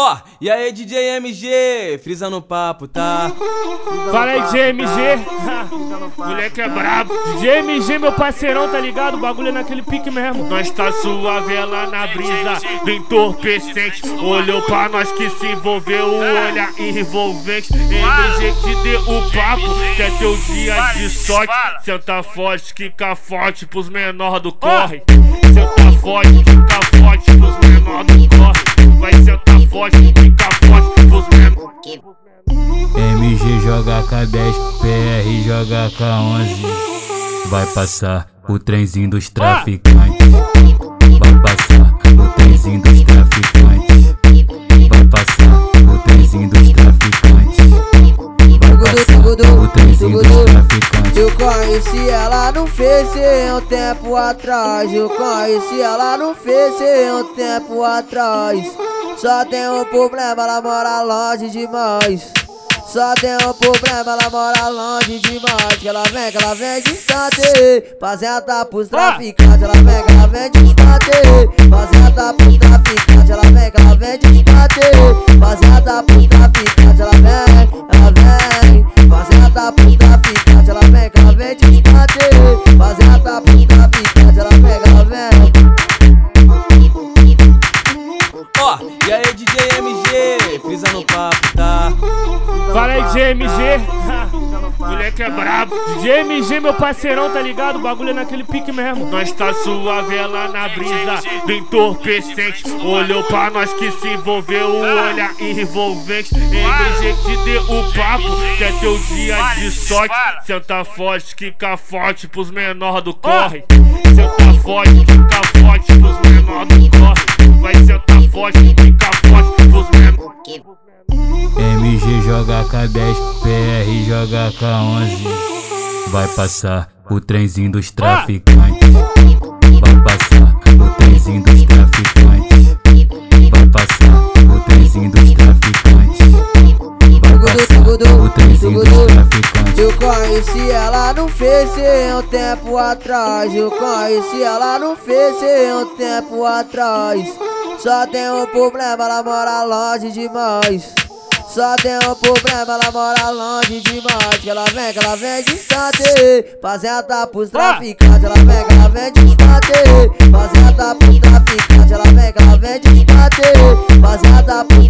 Ó, oh, e aí DJ MG, frisa no papo, tá? Fala aí DJ MG, moleque é brabo. DJ MG, meu parceirão, tá ligado? O bagulho é naquele pique mesmo. Nós tá suave lá na brisa, do entorpecente. Olhou pra nós que se envolveu, o olhar envolvente. MG que deu o papo, que é teu dia de sorte. Senta forte, quica forte pros menor do corre. Senta forte, quica forte pros menor do corre. Joga K10, PR joga K11. Vai passar o trenzinho dos traficantes. Vai passar o trenzinho dos traficantes. Vai passar o trenzinho dos traficantes. Vai passar o trenzinho dos traficantes. Eu conheci ela no Face um tempo atrás. Eu conheci ela no Face um tempo atrás. Só tem um problema, ela mora longe demais. Só tem um problema, ela mora longe demais. Que ela vem, que ela vem distante. Fazenda pros traficantes. Ela vem, que ela vem distante. Fazenda pros traficantes. Ela vem, que ela vem distante. Fazenda pros traficantes. Fala aí DJ MG, moleque é brabo. DJ MG, meu parceirão, tá ligado? O bagulho é naquele pique mesmo. Nós tá suave lá na brisa, do entorpecente. Olhou pra nós que se envolveu, o olhar envolvente. MG que deu o papo, que é teu dia de sorte. Senta forte, quica forte pros menor do corre. Senta forte MG joga K10, PR joga K11. Vai passar o trenzinho dos traficantes. Vai passar o trenzinho dos traficantes. Vai passar o trenzinho dos traficantes. Vai passar o trenzinho dos traficantes. Eu conheci ela no Face um tempo atrás. Eu conheci ela no Face um tempo atrás. Só tem um problema, ela mora longe demais. Só tem um problema, ela mora longe demais. Que ela vem, que ela vem distante. Fazenda pros traficantes. Ela vem, que ela vem distante. Fazenda pros traficantes. Ela vem, que ela vem distante. Fazenda pros